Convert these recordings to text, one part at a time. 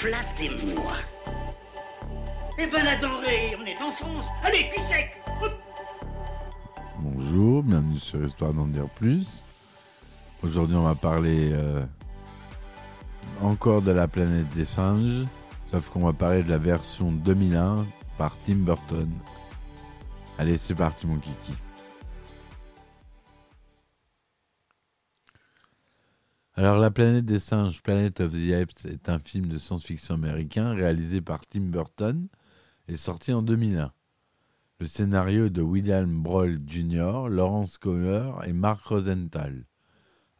Flattez-moi. Eh ben la denrée, on est en France. Allez, cul sec Hop. Bonjour, bienvenue sur Histoire d'en dire plus. Aujourd'hui, on va parler euh, encore de la planète des singes, sauf qu'on va parler de la version 2001 par Tim Burton. Allez, c'est parti, mon kiki. Alors, La planète des singes, Planet of the Apes, est un film de science-fiction américain réalisé par Tim Burton et sorti en 2001. Le scénario de William Broll Jr., Lawrence Comer et Mark Rosenthal.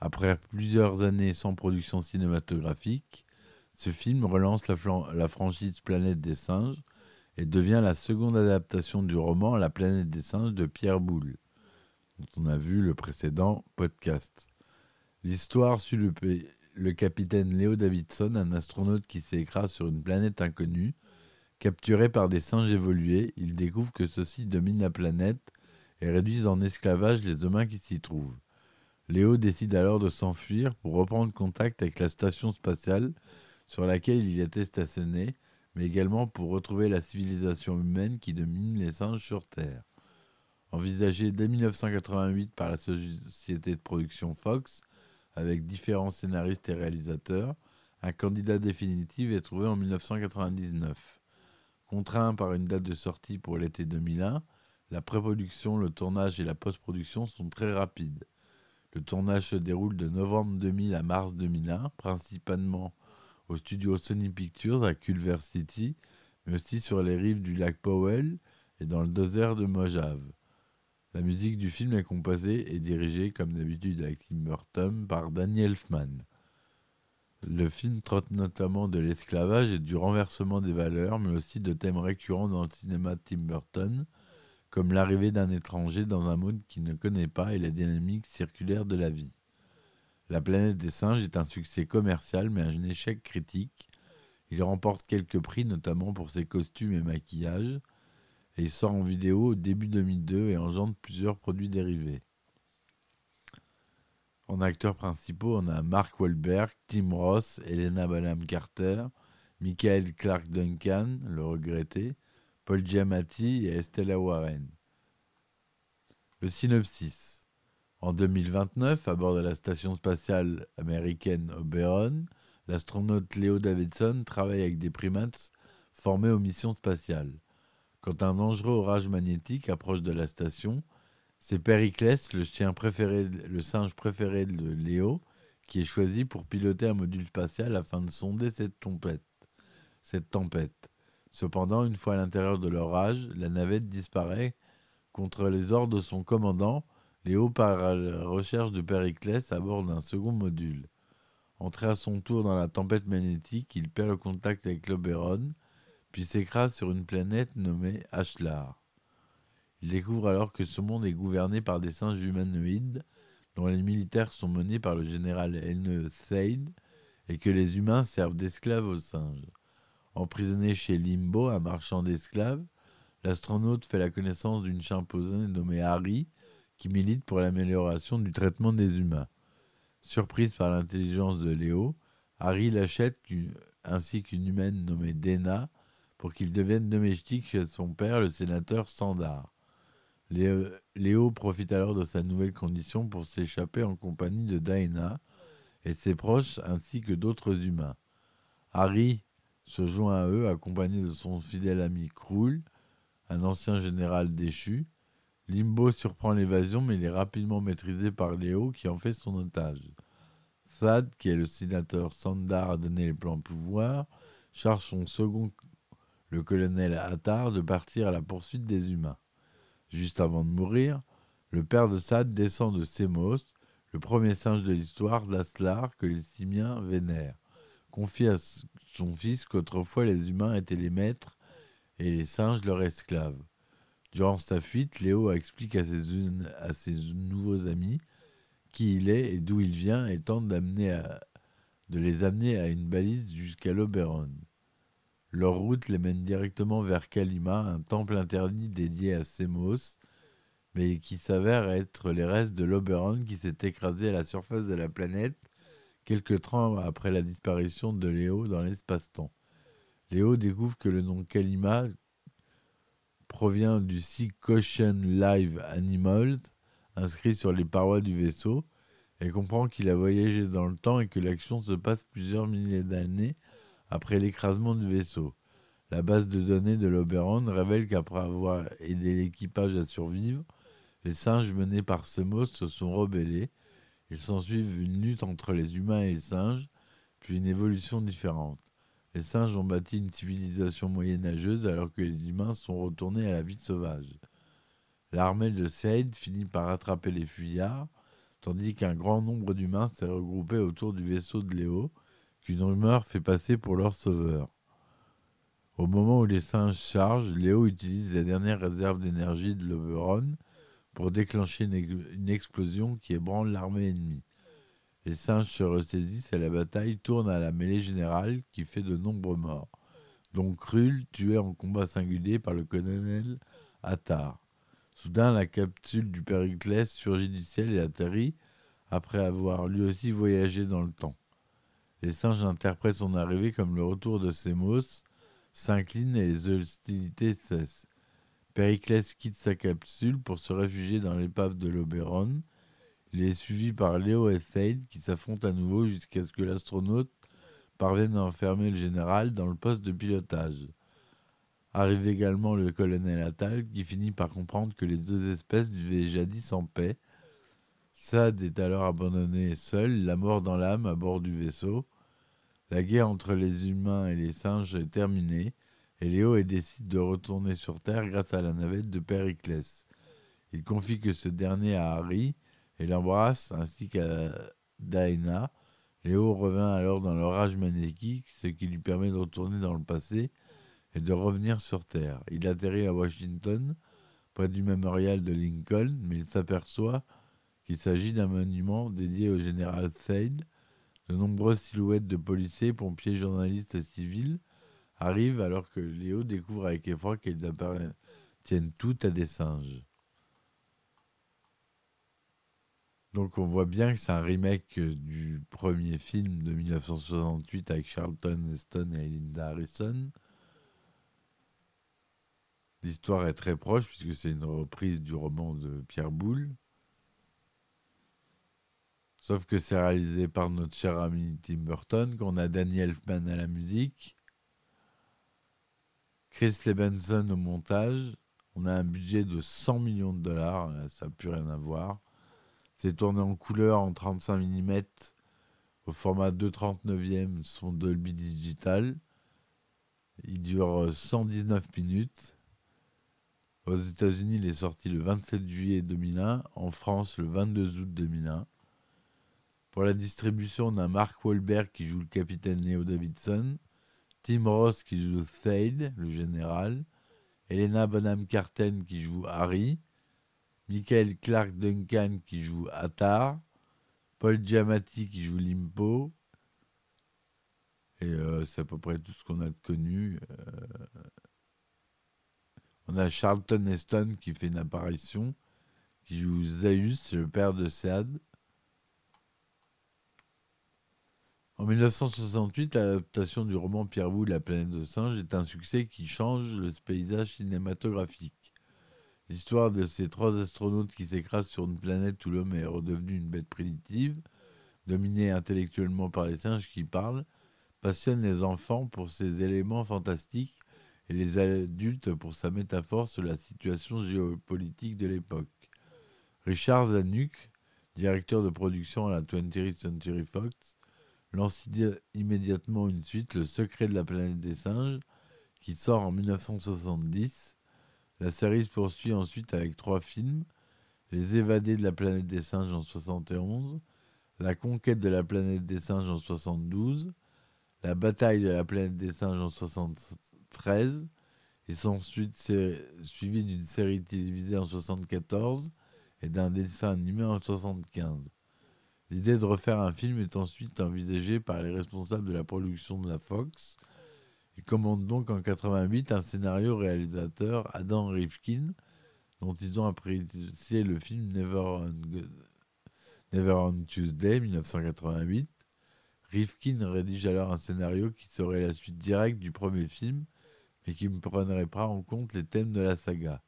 Après plusieurs années sans production cinématographique, ce film relance la franchise Planète des singes et devient la seconde adaptation du roman La planète des singes de Pierre Boulle, dont on a vu le précédent podcast. L'histoire suit le, capitaine Léo Davidson, un astronaute qui s'écrase sur une planète inconnue. Capturé par des singes évolués, il découvre que ceux-ci dominent la planète et réduisent en esclavage les humains qui s'y trouvent. Léo décide alors de s'enfuir pour reprendre contact avec la station spatiale sur laquelle il était stationné, mais également pour retrouver la civilisation humaine qui domine les singes sur Terre. Envisagé dès 1988 par la société de production Fox, avec différents scénaristes et réalisateurs, un candidat définitif est trouvé en 1999. Contraint par une date de sortie pour l'été 2001, la pré-production, le tournage et la post-production sont très rapides. Le tournage se déroule de novembre 2000 à mars 2001, principalement au studio Sony Pictures à Culver City, mais aussi sur les rives du lac Powell et dans le désert de Mojave. La musique du film est composée et dirigée, comme d'habitude avec Tim Burton, par Danny Elfman. Le film traite notamment de l'esclavage et du renversement des valeurs, mais aussi de thèmes récurrents dans le cinéma de Tim Burton, comme l'arrivée d'un étranger dans un monde qu'il ne connaît pas et la dynamique circulaire de la vie. La planète des singes est un succès commercial, mais un échec critique. Il remporte quelques prix, notamment pour ses costumes et maquillages, il sort en vidéo au début 2002 et engendre plusieurs produits dérivés. En acteurs principaux, on a Mark Wahlberg, Tim Ross, Helena Bonham Carter, Michael Clark Duncan, le regretté, Paul Giamatti et Estella Warren. Le synopsis. En 2029, à bord de la station spatiale américaine Oberon, l'astronaute Leo Davidson travaille avec des primates formés aux missions spatiales. Quand un dangereux orage magnétique approche de la station, c'est Périclès, le singe préféré de Léo, qui est choisi pour piloter un module spatial afin de sonder cette tempête. Cette tempête. Cependant, une fois à l'intérieur de l'orage, la navette disparaît. Contre les ordres de son commandant, Léo part à la recherche de Périclès à bord d'un second module. Entré à son tour dans la tempête magnétique, il perd le contact avec l'Oberon, puis s'écrase sur une planète nommée Ashlar. Il découvre alors que ce monde est gouverné par des singes humanoïdes, dont les militaires sont menés par le général N. Seid, et que les humains servent d'esclaves aux singes. Emprisonné chez Limbo, un marchand d'esclaves, l'astronaute fait la connaissance d'une chimpanzé nommée Harry, qui milite pour l'amélioration du traitement des humains. Surprise par l'intelligence de Léo, Harry l'achète ainsi qu'une humaine nommée Dena pour qu'il devienne domestique chez son père, le sénateur Sandar. Léo, profite alors de sa nouvelle condition pour s'échapper en compagnie de Daena et ses proches ainsi que d'autres humains. Harry se joint à eux accompagné de son fidèle ami Krull, un ancien général déchu. Limbo surprend l'évasion mais il est rapidement maîtrisé par Léo qui en fait son otage. Thad, qui est le sénateur Sandar, a donné les plans pouvoir, charge son second, le colonel Attar, de partir à la poursuite des humains. Juste avant de mourir, le père de Sad descend de Semos, le premier singe de l'histoire, Laslar, que les simiens vénèrent. Confie à son fils qu'autrefois les humains étaient les maîtres et les singes leurs esclaves. Durant sa fuite, Léo explique à ses, à ses nouveaux amis qui il est et d'où il vient et tente d'amener de les amener à une balise jusqu'à l'Oberon. Leur route les mène directement vers Kalima, un temple interdit dédié à Semos, mais qui s'avère être les restes de l'Oberon qui s'est écrasé à la surface de la planète quelque temps après la disparition de Léo dans l'espace-temps. Léo découvre que le nom Kalima provient du site Caution Live Animals, inscrit sur les parois du vaisseau, et comprend qu'il a voyagé dans le temps et que l'action se passe plusieurs milliers d'années après l'écrasement du vaisseau. La base de données de l'Oberon révèle qu'après avoir aidé l'équipage à survivre, les singes menés par Semos se sont rebellés. Il s'ensuivent une lutte entre les humains et les singes, puis une évolution différente. Les singes ont bâti une civilisation moyenâgeuse alors que les humains sont retournés à la vie sauvage. L'armée de Seyd finit par attraper les fuyards, tandis qu'un grand nombre d'humains s'est regroupé autour du vaisseau de Léo, qu'une rumeur fait passer pour leur sauveur. Au moment où les singes chargent, Léo utilise les dernières réserves d'énergie de l'Oberon pour déclencher une, explosion qui ébranle l'armée ennemie. Les singes se ressaisissent et la bataille tourne à la mêlée générale qui fait de nombreux morts, dont Krull tué en combat singulier par le colonel Attar. Soudain, la capsule du Périclès surgit du ciel et atterrit après avoir lui aussi voyagé dans le temps. Les singes interprètent son arrivée comme le retour de Semos, s'inclinent et les hostilités cessent. Périclès quitte sa capsule pour se réfugier dans l'épave de l'Oberon. Il est suivi par Léo et Thade qui s'affrontent à nouveau jusqu'à ce que l'astronaute parvienne à enfermer le général dans le poste de pilotage. Arrive également le colonel Attal qui finit par comprendre que les deux espèces vivaient jadis en paix. Sad est alors abandonné seul, la mort dans l'âme à bord du vaisseau. La guerre entre les humains et les singes est terminée et Léo décide de retourner sur Terre grâce à la navette de Périclès. Il confie que ce dernier à Harry et l'embrasse ainsi qu'à Daena. Léo revint alors dans l'orage magnétique, ce qui lui permet de retourner dans le passé et de revenir sur Terre. Il atterrit à Washington, près du mémorial de Lincoln, mais il s'aperçoit qu'il s'agit d'un monument dédié au général Seyd. De nombreuses silhouettes de policiers, pompiers, journalistes et civils arrivent alors que Léo découvre avec effroi qu'elles appartiennent toutes à des singes. Donc on voit bien que c'est un remake du premier film de 1968 avec Charlton Heston et Linda Harrison. L'histoire est très proche puisque c'est une reprise du roman de Pierre Boulle. Sauf que c'est réalisé par notre cher ami Tim Burton, qu'on a Danny Elfman à la musique, Chris Lebenson au montage. On a un budget de 100 millions de dollars, ça n'a plus rien à voir. C'est tourné en couleur en 35 mm au format 2,39e son Dolby Digital. Il dure 119 minutes. Aux États-Unis, il est sorti le 27 juillet 2001, en France le 22 août 2001. Pour la distribution, on a Mark Wahlberg qui joue le capitaine Leo Davidson, Tim Ross qui joue Thade, le général, Elena Bonham Carter qui joue Harry, Michael Clark Duncan qui joue Attar, Paul Giamatti qui joue Limpo, et euh, c'est à peu près tout ce qu'on a connu. Euh, on a Charlton Heston qui fait une apparition, qui joue Zeus, le père de Sad. En 1968, l'adaptation du roman Pierre Boulle, La planète de singes, est un succès qui change le paysage cinématographique. L'histoire de ces trois astronautes qui s'écrasent sur une planète où l'homme est redevenu une bête primitive, dominée intellectuellement par les singes qui parlent, passionne les enfants pour ces éléments fantastiques et les adultes pour sa métaphore sur la situation géopolitique de l'époque. Richard Zanuck, directeur de production à la 20th Century Fox, lance immédiatement une suite, Le secret de la planète des singes, qui sort en 1970. La série se poursuit ensuite avec trois films Les évadés de la planète des singes en 71, La conquête de la planète des singes en 72, La bataille de la planète des singes en 73, et sont ensuite suivis d'une série télévisée en 74 et d'un dessin animé en 75. L'idée de refaire un film est ensuite envisagée par les responsables de la production de la Fox. Ils commandent donc en 88 un scénario réalisateur Adam Rifkin, dont ils ont apprécié le film Never on, Tuesday 1988. Rifkin rédige alors un scénario qui serait la suite directe du premier film, mais qui ne prendrait pas en compte les thèmes de la saga.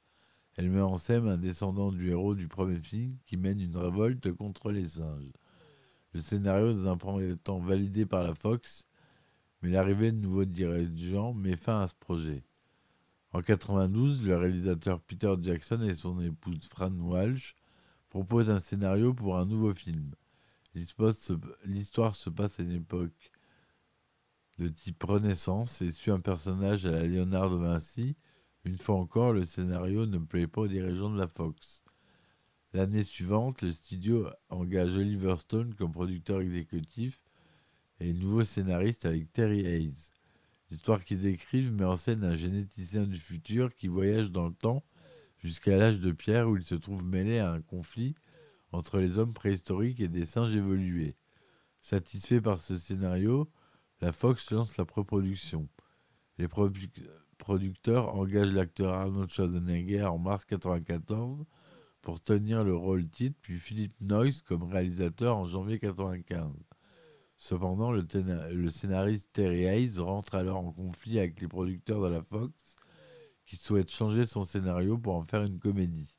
Elle met en scène un descendant du héros du premier film qui mène une révolte contre les singes. Le scénario, dans un premier temps validé par la Fox, mais l'arrivée de nouveaux dirigeants met fin à ce projet. En 92, le réalisateur Peter Jackson et son épouse Fran Walsh proposent un scénario pour un nouveau film. L'histoire se passe à une époque de type Renaissance et suit un personnage à la Léonard de Vinci. Une fois encore, le scénario ne plaît pas aux dirigeants de la Fox. L'année suivante, le studio engage Oliver Stone comme producteur exécutif et nouveau scénariste avec Terry Hayes. L'histoire qu'ils décrivent met en scène un généticien du futur qui voyage dans le temps jusqu'à l'âge de pierre où il se trouve mêlé à un conflit entre les hommes préhistoriques et des singes évolués. Satisfait par ce scénario, la Fox lance la production. Les producteurs engagent l'acteur Arnold Schwarzenegger en mars 1994 pour tenir le rôle titre, puis Philippe Noyce comme réalisateur en janvier 1995. Cependant, le, scénariste Terry Hayes rentre alors en conflit avec les producteurs de la Fox qui souhaitent changer son scénario pour en faire une comédie.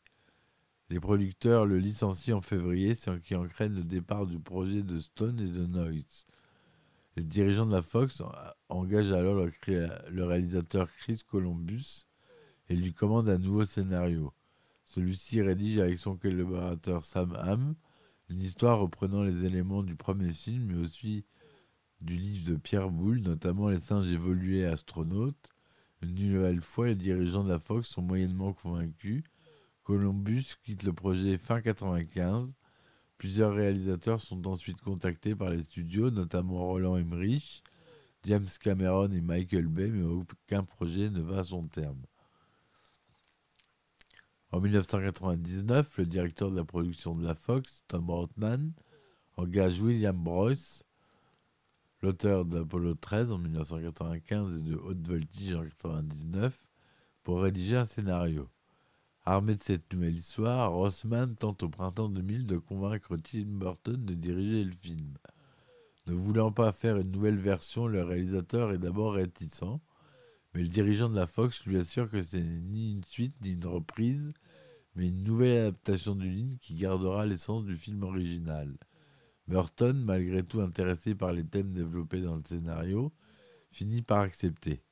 Les producteurs le licencient en février, ce qui entraîne le départ du projet de Stone et de Noyce. Les dirigeants de la Fox engagent alors le réalisateur Chris Columbus et lui commandent un nouveau scénario. Celui-ci rédige avec son collaborateur Sam Hamm une histoire reprenant les éléments du premier film, mais aussi du livre de Pierre Boulle, notamment les singes évolués astronautes. Une nouvelle fois, les dirigeants de la Fox sont moyennement convaincus. Columbus quitte le projet fin 1995. Plusieurs réalisateurs sont ensuite contactés par les studios, notamment Roland Emmerich, James Cameron et Michael Bay, mais aucun projet ne va à son terme. En 1999, le directeur de la production de la Fox, Tom Brotman, engage William Broyce, l'auteur d'Apollo 13 en 1995 et de Haute Voltige en 1999, pour rédiger un scénario. Armé de cette nouvelle histoire, Rossman tente au printemps 2000 de convaincre Tim Burton de diriger le film. Ne voulant pas faire une nouvelle version, le réalisateur est d'abord réticent, mais le dirigeant de la Fox lui assure que c'est ni une suite ni une reprise, mais une nouvelle adaptation du ligne qui gardera l'essence du film original. Burton, malgré tout intéressé par les thèmes développés dans le scénario, finit par accepter.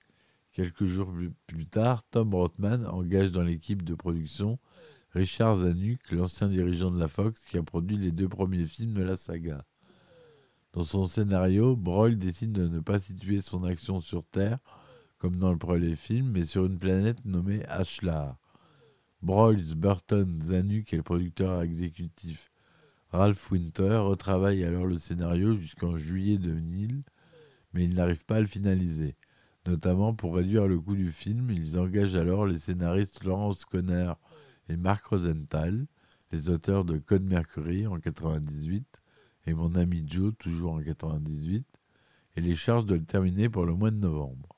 Quelques jours plus tard, Tom Rothman engage dans l'équipe de production Richard Zanuck, l'ancien dirigeant de la Fox qui a produit les deux premiers films de la saga. Dans son scénario, Broyle décide de ne pas situer son action sur Terre, comme dans le premier film, mais sur une planète nommée Ashlar. Broyles, Burton, Zanuck et le producteur exécutif Ralph Winter retravaillent alors le scénario jusqu'en juillet 2000, mais ils n'arrivent pas à le finaliser. Notamment pour réduire le coût du film, ils engagent alors les scénaristes Laurence Conner et Mark Rosenthal, les auteurs de Code Mercury en 98 et Mon ami Joe toujours en 98, et les chargent de le terminer pour le mois de novembre.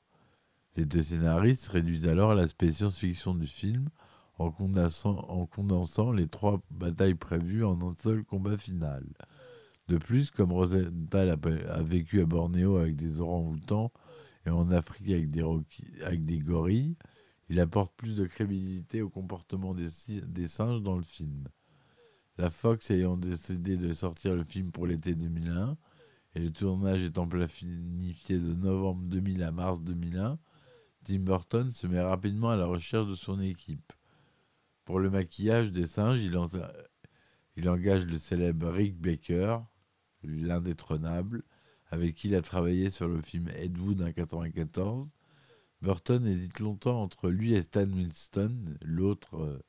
Les deux scénaristes réduisent alors l'aspect science-fiction du film en condensant, les trois batailles prévues en un seul combat final. De plus, comme Rosenthal a, vécu à Bornéo avec des orang-outans et en Afrique avec des, gorilles, il apporte plus de crédibilité au comportement des, des, singes dans le film. La Fox ayant décidé de sortir le film pour l'été 2001 et le tournage étant planifié de novembre 2000 à mars 2001, Tim Burton se met rapidement à la recherche de son équipe. Pour le maquillage des singes, il, engage le célèbre Rick Baker, l'indétrônable, avec qui il a travaillé sur le film Ed Wood en 1994. Burton hésite longtemps entre lui et Stan Winston, l'autre euh,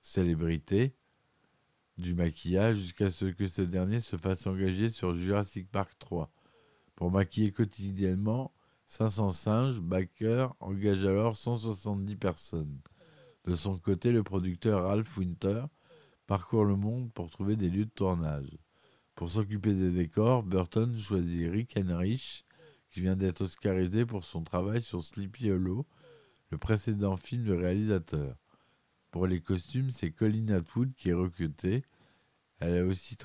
célébrité. du maquillage jusqu'à ce que ce dernier se fasse engager sur Jurassic Park 3. Pour maquiller quotidiennement 500 singes, Baker engage alors 170 personnes. De son côté, le producteur Ralph Winter parcourt le monde pour trouver des lieux de tournage. Pour s'occuper des décors, Burton choisit Rick Henrich, qui vient d'être oscarisé pour son travail sur Sleepy Hollow, le précédent film du réalisateur. Pour les costumes, c'est Colin Atwood qui est recrutée. Elle a aussi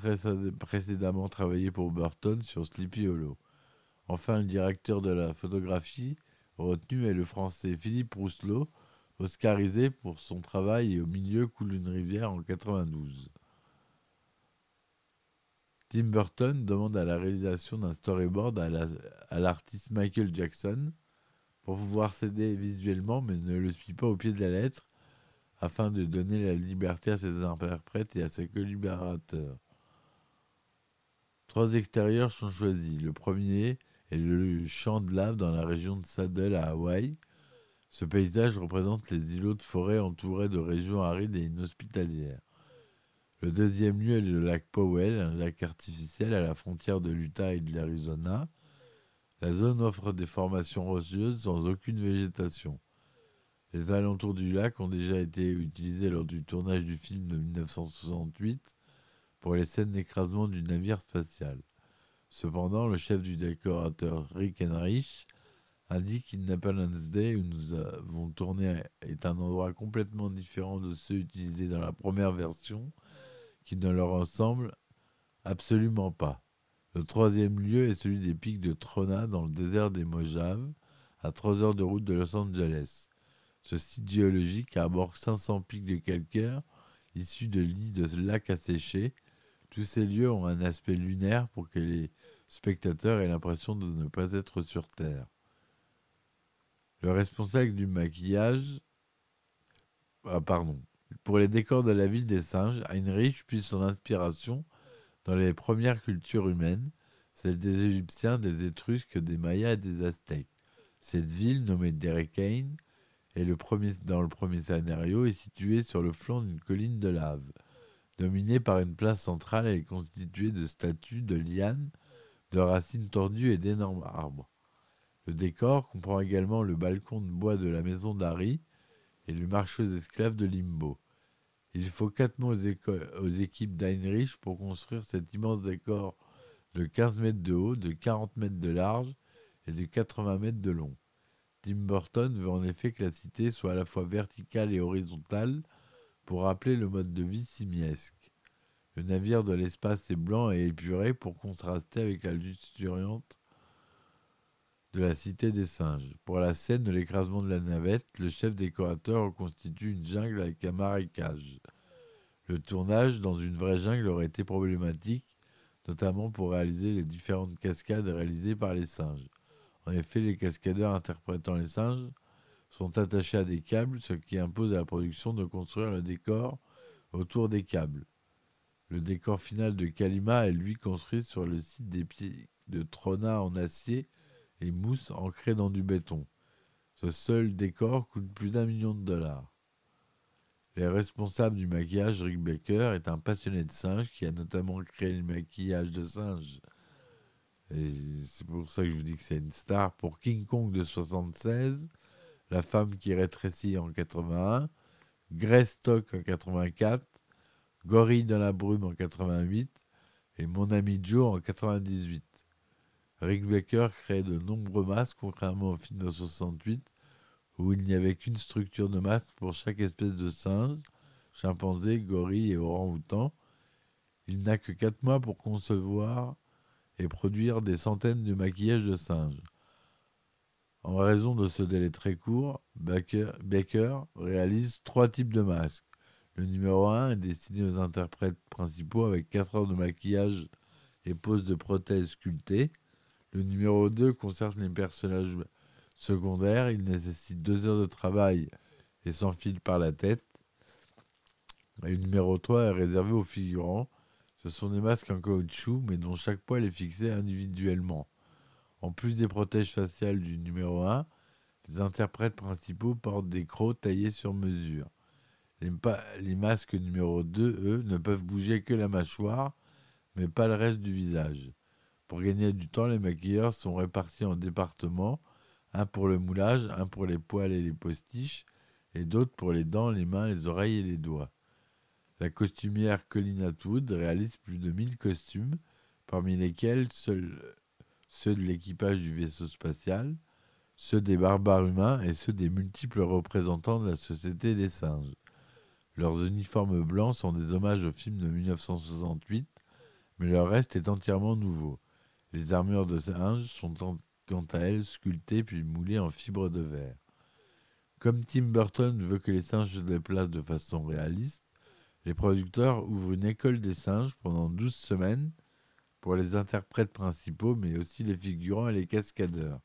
précédemment travaillé pour Burton sur Sleepy Hollow. Enfin, le directeur de la photographie retenu est le français Philippe Rousselot, oscarisé pour son travail et au milieu coule une rivière en 92. Tim Burton demande à la réalisation d'un storyboard à l'artiste Michael Jackson pour pouvoir s'aider visuellement mais ne le suit pas au pied de la lettre afin de donner la liberté à ses interprètes et à ses collaborateurs. Trois extérieurs sont choisis. Le premier est le champ de lave dans la région de Saddle à Hawaï. Ce paysage représente les îlots de forêt entourés de régions arides et inhospitalières. Le deuxième lieu est le lac Powell, un lac artificiel à la frontière de l'Utah et de l'Arizona. La zone offre des formations rocheuses sans aucune végétation. Les alentours du lac ont déjà été utilisés lors du tournage du film de 1968 pour les scènes d'écrasement du navire spatial. Cependant, le chef du décorateur Rick Indique qu'Independence Day, où nous avons tourné, est un endroit complètement différent de ceux utilisés dans la première version, qui ne leur ressemble absolument pas. Le troisième lieu est celui des pics de Trona dans le désert des Mojave, à 3 heures de route de Los Angeles. Ce site géologique arbore 500 pics de calcaire issus de lits de lacs asséchés. Tous ces lieux ont un aspect lunaire pour que les spectateurs aient l'impression de ne pas être sur Terre. Le responsable du maquillage. Ah, pardon. Pour les décors de la ville des singes, Heinrich puise son inspiration dans les premières cultures humaines, celles des Égyptiens, des Étrusques, des Mayas et des Aztèques. Cette ville, nommée Derekane, et le dans le premier scénario, est situé sur le flanc d'une colline de lave. Dominée par une place centrale, est constituée de statues, de lianes, de racines tordues et d'énormes arbres. Le décor comprend également le balcon de bois de la maison d'Harry et le marché aux esclaves de Limbo. Il faut quatre mois aux, équipes d'Heinrich pour construire cet immense décor de 15 mètres de haut, de 40 mètres de large et de 80 mètres de long. Tim Burton veut en effet que la cité soit à la fois verticale et horizontale pour rappeler le mode de vie simiesque. Le navire de l'espace est blanc et épuré pour contraster avec la luxuriante de la cité des singes. Pour la scène de l'écrasement de la navette, le chef décorateur reconstitue une jungle avec un marécage. Le tournage dans une vraie jungle aurait été problématique, notamment pour réaliser les différentes cascades réalisées par les singes. En effet, les cascadeurs interprétant les singes sont attachés à des câbles, ce qui impose à la production de construire le décor autour des câbles. Le décor final de Kalima est lui construit sur le site des pieds de Trona en acier et mousse ancrée dans du béton. Ce seul décor coûte plus d'un million de dollars. Le responsable du maquillage, Rick Baker, est un passionné de singes qui a notamment créé le maquillage de singes c'est pour ça que je vous dis que c'est une star. Pour King Kong de 76, La femme qui rétrécit en 81, Greystock en 84, Gorille dans la brume en 88 et Mon ami Joe en 98. Rick Baker crée de nombreux masques, contrairement au film de 68, où il n'y avait qu'une structure de masque pour chaque espèce de singe, chimpanzé, gorille et orang-outan. Il n'a que 4 mois pour concevoir et produire des centaines de maquillages de singes. En raison de ce délai très court, Baker, réalise trois types de masques. Le numéro 1 est destiné aux interprètes principaux avec 4 heures de maquillage et pose de prothèses sculptées. Le numéro 2 concerne les personnages secondaires. Il nécessite 2 heures de travail et s'enfile par la tête. Le numéro 3 est réservé aux figurants ce sont des masques en caoutchouc, mais dont chaque poil est fixé individuellement. En plus des protèges faciales du numéro 1, les interprètes principaux portent des crocs taillés sur mesure. Les, les masques numéro 2, eux, ne peuvent bouger que la mâchoire, mais pas le reste du visage. Pour gagner du temps, les maquilleurs sont répartis en départements, un pour le moulage, un pour les poils et les postiches, et d'autres pour les dents, les mains, les oreilles et les doigts. La costumière Colin Atwood réalise plus de 1000 costumes, parmi lesquels seuls ceux de l'équipage du vaisseau spatial, ceux des barbares humains et ceux des multiples représentants de la société des singes. Leurs uniformes blancs sont des hommages au film de 1968, mais leur reste est entièrement nouveau. Les armures de singes sont quant à elles sculptées puis moulées en fibre de verre. Comme Tim Burton veut que les singes se déplacent de façon réaliste, les producteurs ouvrent une école des singes pendant 12 semaines pour les interprètes principaux, mais aussi les figurants et les cascadeurs.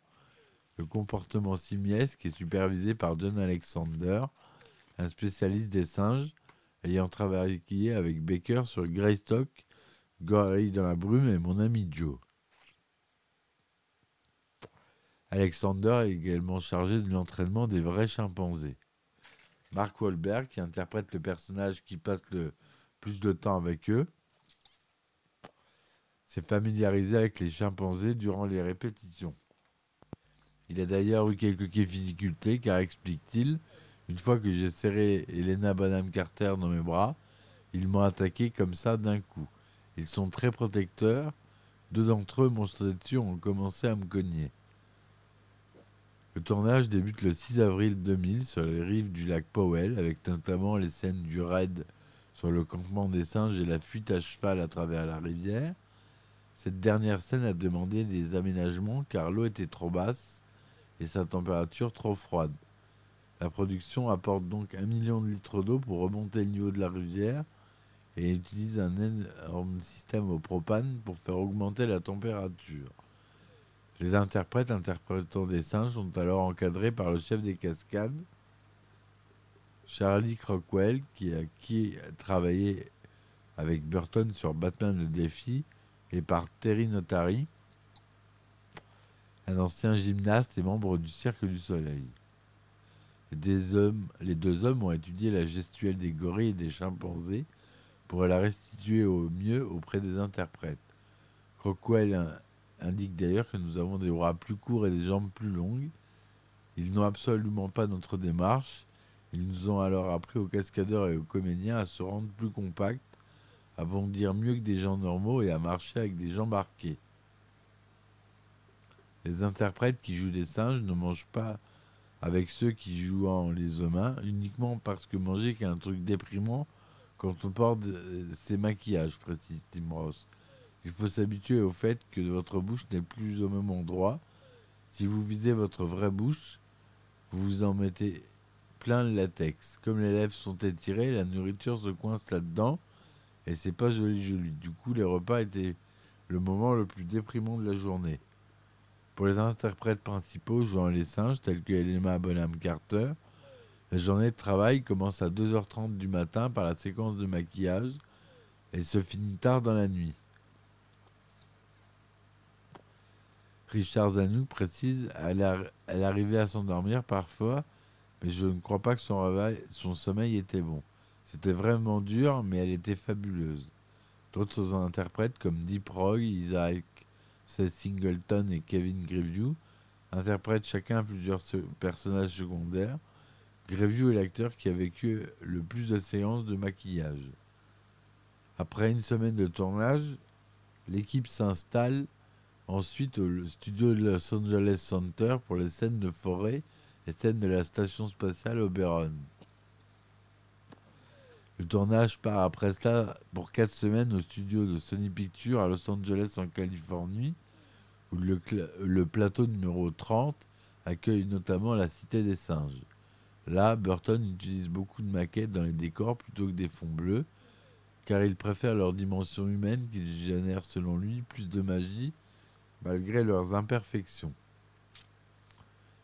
Le comportement simiesque est supervisé par John Alexander, un spécialiste des singes, ayant travaillé avec Baker sur Greystock, Gorille dans la brume et mon ami Joe. Alexander est également chargé de l'entraînement des vrais chimpanzés. Mark Wahlberg, qui interprète le personnage qui passe le plus de temps avec eux, s'est familiarisé avec les chimpanzés durant les répétitions. Il a d'ailleurs eu quelques difficultés car, explique-t-il, une fois que j'ai serré Elena Bonham Carter dans mes bras, ils m'ont attaqué comme ça d'un coup. Ils sont très protecteurs. Deux d'entre eux m'ont sauté dessus ont commencé à me cogner. Le tournage débute le 6 avril 2000 sur les rives du lac Powell, avec notamment les scènes du raid sur le campement des singes et la fuite à cheval à travers la rivière. Cette dernière scène a demandé des aménagements car l'eau était trop basse et sa température trop froide. La production apporte donc un million de litres d'eau pour remonter le niveau de la rivière et utilise un énorme système au propane pour faire augmenter la température. Les interprètes interprétant des singes sont alors encadrés par le chef des cascades, Charlie Crockwell, qui a, travaillé avec Burton sur Batman le défi, et par Terry Notary, un ancien gymnaste et membre du Cirque du Soleil. Des hommes, les deux hommes ont étudié la gestuelle des gorilles et des chimpanzés pour la restituer au mieux auprès des interprètes. Crockwell indique d'ailleurs que nous avons des bras plus courts et des jambes plus longues. Ils n'ont absolument pas notre démarche. Ils nous ont alors appris aux cascadeurs et aux comédiens à se rendre plus compacts, à bondir mieux que des gens normaux et à marcher avec des jambes arquées. Les interprètes qui jouent des singes ne mangent pas avec ceux qui jouent en les humains uniquement parce que manger est un truc déprimant quand on porte euh, ses maquillages, précise Tim Ross. Il faut s'habituer au fait que votre bouche n'est plus au même endroit. Si vous videz votre vraie bouche, vous vous en mettez plein le latex. Comme les lèvres sont étirées, la nourriture se coince là-dedans et c'est pas joli joli. Du coup, les repas étaient le moment le plus déprimant de la journée. Pour les interprètes principaux jouant les singes, tels que Elena Bonham Carter, la journée de travail commence à 2h30 du matin par la séquence de maquillage et se finit tard dans la nuit. Richard Zanuck précise elle, a- arrivait à s'endormir parfois, mais je ne crois pas que son, son sommeil était bon. C'était vraiment dur, mais elle était fabuleuse. D'autres interprètes comme Deep Roy, Isaac Seth Singleton et Kevin Greview interprètent chacun plusieurs personnages secondaires. Greview est l'acteur qui a vécu le plus de séances de maquillage. Après une semaine de tournage, l'équipe s'installe ensuite au studio de Los Angeles Center pour les scènes de forêt et scènes de la station spatiale Oberon. Le tournage part après cela pour 4 semaines au studio de Sony Pictures à Los Angeles en Californie, où le, le plateau numéro 30 accueille notamment la Cité des Singes. Là, Burton utilise beaucoup de maquettes dans les décors plutôt que des fonds bleus, car il préfère leur dimension humaine qui génère selon lui plus de magie malgré leurs imperfections.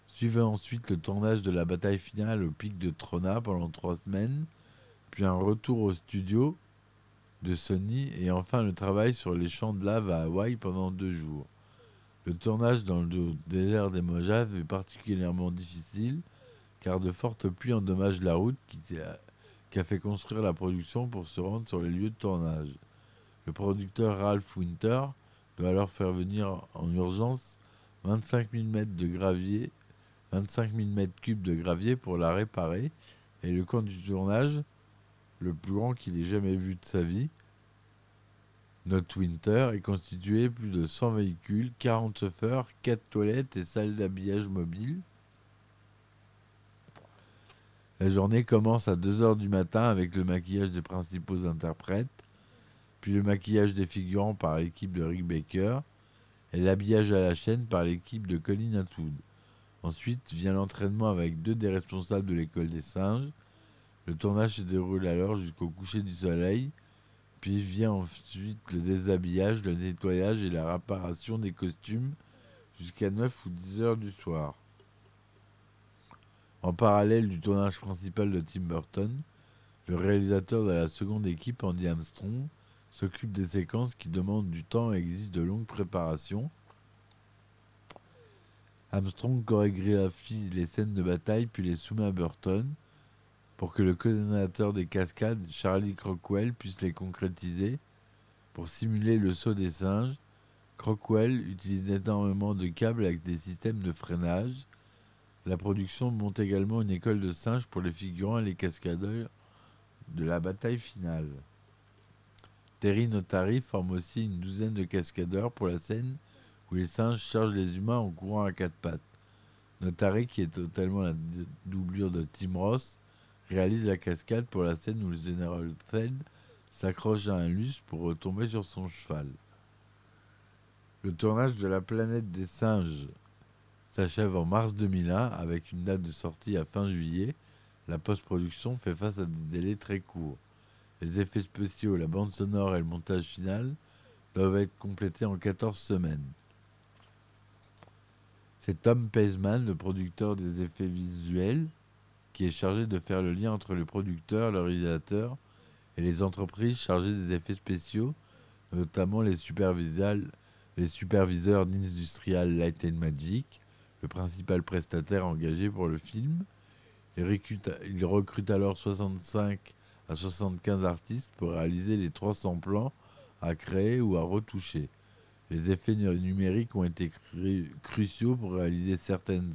Suivait ensuite le tournage de la bataille finale au pic de Trona pendant trois semaines, puis un retour au studio de Sony et enfin le travail sur les champs de lave à Hawaï pendant deux jours. Le tournage dans le désert des Mojave est particulièrement difficile car de fortes pluies endommagent la route qui, qu'a fait construire la production pour se rendre sur les lieux de tournage. Le producteur Ralph Winter doit alors faire venir en urgence 25 000 mètres de gravier, 25 000 mètres cubes de gravier pour la réparer, et le camp du tournage, le plus grand qu'il ait jamais vu de sa vie, notre Winter est constitué plus de 100 véhicules, 40 chauffeurs, 4 toilettes et salles d'habillage mobile. La journée commence à 2h du matin avec le maquillage des principaux interprètes, puis le maquillage des figurants par l'équipe de Rick Baker et l'habillage à la chaîne par l'équipe de Colin Atwood. Ensuite vient l'entraînement avec deux des responsables de l'école des singes. Le tournage se déroule alors jusqu'au coucher du soleil, puis vient ensuite le déshabillage, le nettoyage et la réparation des costumes jusqu'à 9 ou 10 heures du soir. En parallèle du tournage principal de Tim Burton, le réalisateur de la seconde équipe, Andy Armstrong, s'occupe des séquences qui demandent du temps et exigent de longues préparations. Armstrong chorégraphie les scènes de bataille puis les soumet à Burton pour que le coordinateur des cascades, Charlie Crockwell, puisse les concrétiser. Pour simuler le saut des singes, Crockwell utilise énormément de câbles avec des systèmes de freinage. La production monte également une école de singes pour les figurants et les cascadeurs de la bataille finale. Terry Notary forme aussi une douzaine de cascadeurs pour la scène où les singes chargent les humains en courant à quatre pattes. Notary, qui est totalement la doublure de Tim Ross, réalise la cascade pour la scène où le général Theld s'accroche à un lustre pour retomber sur son cheval. Le tournage de La planète des singes s'achève en mars 2001 avec une date de sortie à fin juillet. La post-production fait face à des délais très courts. Les effets spéciaux, la bande sonore et le montage final doivent être complétés en 14 semaines. C'est Tom Paisman, le producteur des effets visuels, qui est chargé de faire le lien entre le producteur, le réalisateur et les entreprises chargées des effets spéciaux, notamment les superviseurs, d'Industrial Light and Magic, le principal prestataire engagé pour le film. Il recrute, il recrute alors 65 à 75 artistes pour réaliser les 300 plans à créer ou à retoucher. Les effets numériques ont été cruciaux pour réaliser certaines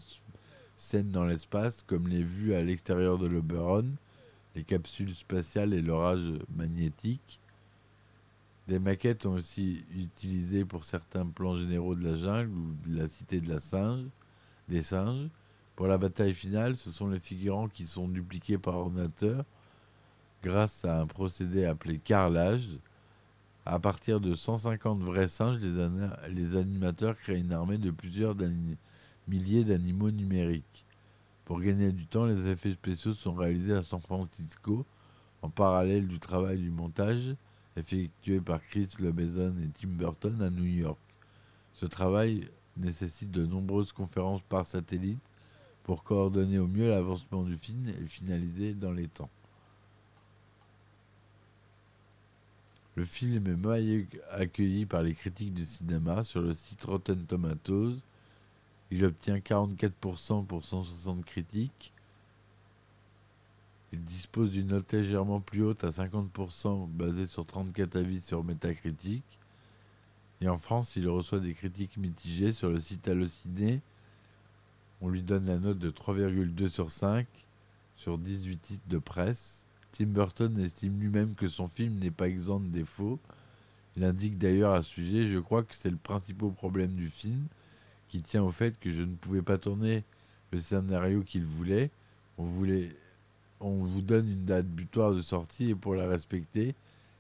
scènes dans l'espace, comme les vues à l'extérieur de l'Oberon, les capsules spatiales et l'orage magnétique. Des maquettes ont aussi utilisé pour certains plans généraux de la jungle ou de la cité de la singe, des singes. Pour la bataille finale, ce sont les figurants qui sont dupliqués par ordinateur grâce à un procédé appelé carrelage. À partir de 150 vrais singes, les, animateurs créent une armée de plusieurs milliers d'animaux numériques. Pour gagner du temps, les effets spéciaux sont réalisés à San Francisco, en parallèle du travail du montage effectué par Chris Lebezon et Tim Burton à New York. Ce travail nécessite de nombreuses conférences par satellite pour coordonner au mieux l'avancement du film et finaliser dans les temps. Le film est mal accueilli par les critiques du cinéma sur le site Rotten Tomatoes. Il obtient 44% pour 160 critiques. Il dispose d'une note légèrement plus haute à 50% basée sur 34 avis sur Metacritic. Et en France, il reçoit des critiques mitigées sur le site Allociné. On lui donne la note de 3,2 sur 5 sur 18 titres de presse. Tim Burton estime lui-même que son film n'est pas exempt de défauts. Il indique d'ailleurs à ce sujet Je crois que c'est le principal problème du film, qui tient au fait que je ne pouvais pas tourner le scénario qu'il voulait. On, voulait. on vous donne une date butoir de sortie et pour la respecter,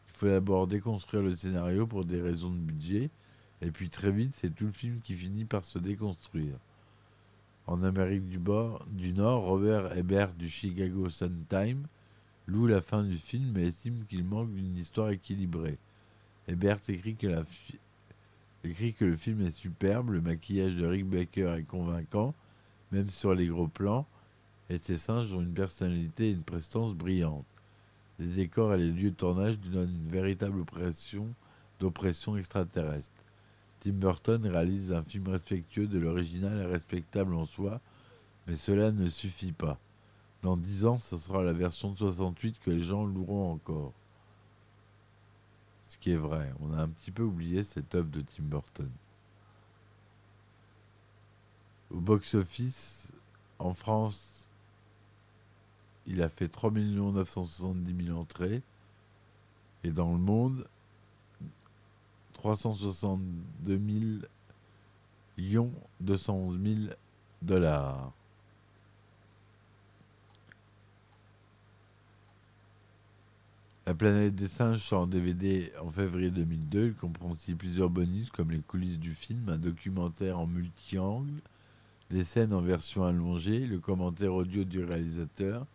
il faut d'abord déconstruire le scénario pour des raisons de budget. Et puis très vite, c'est tout le film qui finit par se déconstruire. En Amérique du, du Nord, Robert Ebert du Chicago Sun-Time loue la fin du film et estime qu'il manque d'une histoire équilibrée. Ebert écrit que, le film est superbe, le maquillage de Rick Baker est convaincant, même sur les gros plans, et ses singes ont une personnalité et une prestance brillante. Les décors et les lieux de tournage donnent une véritable oppression d'oppression extraterrestre. Tim Burton réalise un film respectueux de l'original et respectable en soi, mais cela ne suffit pas. Dans 10 ans, ce sera la version de 68 que les gens loueront encore. Ce qui est vrai, on a un petit peu oublié cette œuvre de Tim Burton. Au box-office, en France, il a fait 3 970 000 entrées. Et dans le monde, 362 000 211 000 dollars. La planète des singes sort en DVD en février 2002. Il comprend aussi plusieurs bonus comme les coulisses du film, un documentaire en multi-angle, des scènes en version allongée, le commentaire audio du réalisateur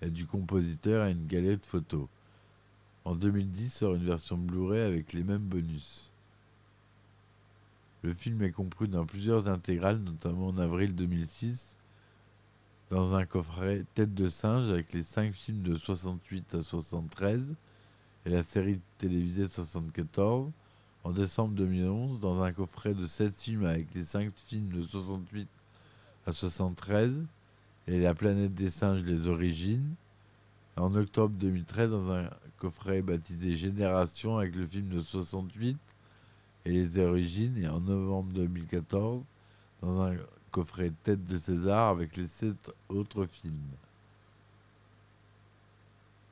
et du compositeur et une galerie de photos. En 2010 sort une version Blu-ray avec les mêmes bonus. Le film est compris dans plusieurs intégrales, notamment en avril 2006, dans un coffret Tête de singe avec les 5 films de 68 à 73 et la série télévisée de 74. En décembre 2011, dans un coffret de 7 films avec les 5 films de 68 à 73 et La planète des singes, les origines. En octobre 2013, dans un coffret baptisé Génération avec le film de 68 et les origines. Et en novembre 2014, dans un coffret Tête de César avec les sept autres films.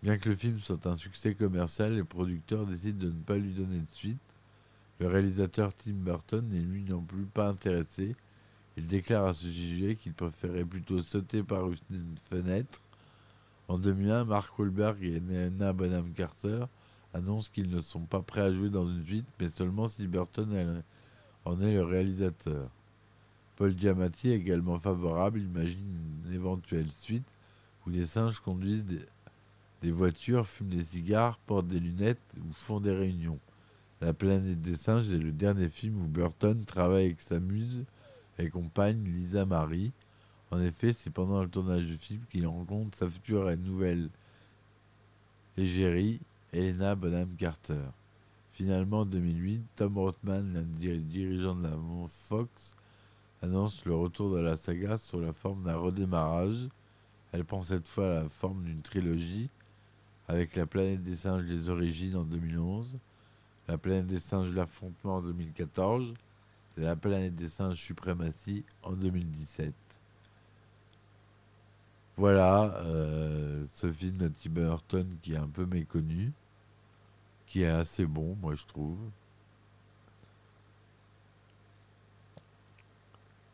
Bien que le film soit un succès commercial, les producteurs décident de ne pas lui donner de suite. Le réalisateur Tim Burton n'est lui non plus pas intéressé. Il déclare à ce sujet qu'il préférait plutôt sauter par une fenêtre. En 2001, Mark Wahlberg et Anna Bonham Carter annoncent qu'ils ne sont pas prêts à jouer dans une suite, mais seulement si Burton en est le réalisateur. Paul Giamatti, également favorable, imagine une éventuelle suite où les singes conduisent des, voitures, fument des cigares, portent des lunettes ou font des réunions. La planète des singes est le dernier film où Burton travaille avec sa muse et compagne Lisa Marie. En effet, c'est pendant le tournage du film qu'il rencontre sa future et nouvelle égérie, Helena Bonham Carter. Finalement, en 2008, Tom Rothman, l'un des dirigeants de la Fox, annonce le retour de la saga sous la forme d'un redémarrage. Elle prend cette fois la forme d'une trilogie, avec la planète des singes les origines en 2011, la planète des singes l'affrontement en 2014 et la planète des singes suprématie en 2017. Voilà euh, ce film de Tim Burton qui est un peu méconnu, qui est assez bon, moi je trouve.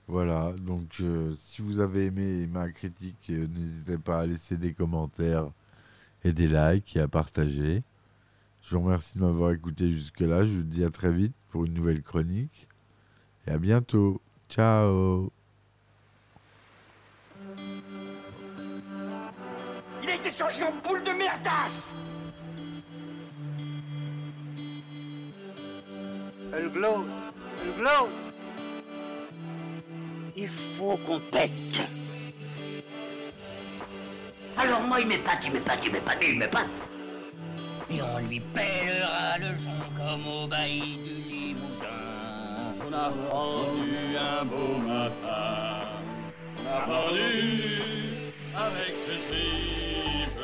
Voilà, donc euh, si vous avez aimé ma critique, euh, n'hésitez pas à laisser des commentaires et des likes et à partager. Je vous remercie de m'avoir écouté jusque-là. Je vous dis à très vite pour une nouvelle chronique. Et à bientôt. Ciao Il a été changé en boule de merdasse Elle glow, elle glow. Il faut qu'on pète. Alors moi, il m'épate, il m'épate, il m'épate, il m'épate. Et on lui pèlera le son comme au bailli du Limousin. On a pendu un beau matin. On a pendu avec ce tripe.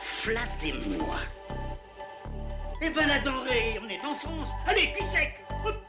Flattez-moi. Eh ben la denrée, on est en France. Allez, cul sec Hop